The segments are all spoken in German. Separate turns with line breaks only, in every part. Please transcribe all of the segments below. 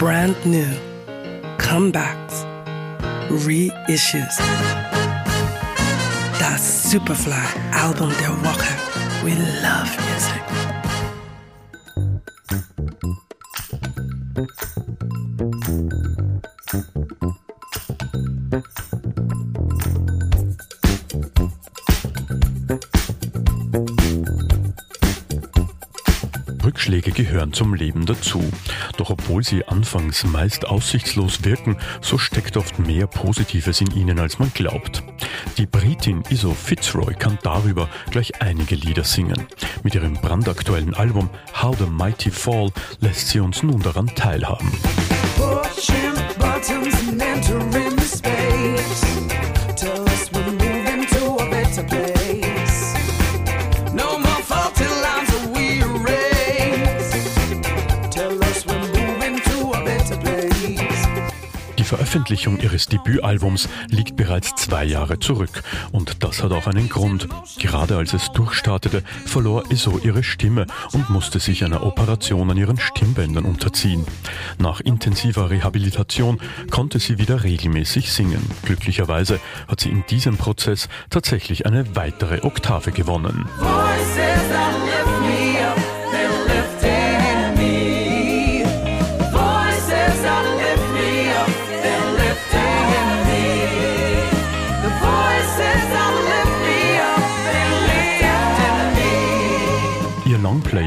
brand new, comebacks, reissues. Das Superfly-Album der Woche. We love music.
Rückschläge gehören zum Leben dazu. Doch obwohl sie anfangs meist aussichtslos wirken, so steckt oft mehr Positives in ihnen, als man glaubt. Die Britin Iso Fitzroy kann darüber gleich einige Lieder singen. Mit ihrem brandaktuellen Album How the Mighty Fall lässt sie uns nun daran teilhaben.
Pushing buttons and entering
Veröffentlichung ihres Debütalbums liegt bereits zwei Jahre zurück. Und das hat auch einen Grund. Gerade als es durchstartete, verlor Iso ihre Stimme und musste sich einer Operation an ihren Stimmbändern unterziehen. Nach intensiver Rehabilitation konnte sie wieder regelmäßig singen. Glücklicherweise hat sie in diesem Prozess tatsächlich eine weitere Oktave gewonnen.
Voices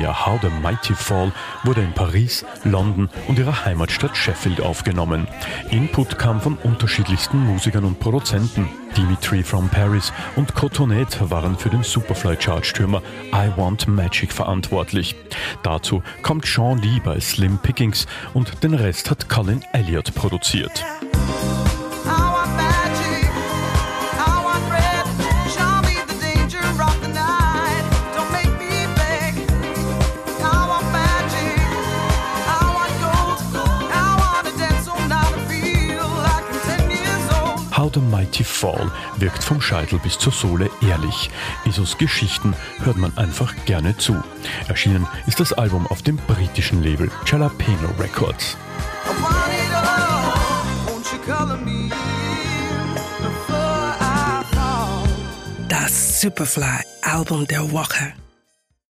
Longplayer How the Mighty Fall wurde in Paris, London und ihrer Heimatstadt Sheffield aufgenommen. Input kam von unterschiedlichsten Musikern und Produzenten. Dimitri from Paris und Cotonet waren für den Superfly-Chartstürmer I Want Magic verantwortlich. Dazu kommt Sean Lee bei Slim Pickings und den Rest hat Colin Elliott produziert.
The
Mighty Fall wirkt vom Scheitel bis zur Sohle ehrlich. Isos Geschichten hört man einfach gerne zu. Erschienen ist das Album auf dem britischen Label Jalapeno Records.
Das Superfly-Album der Woche.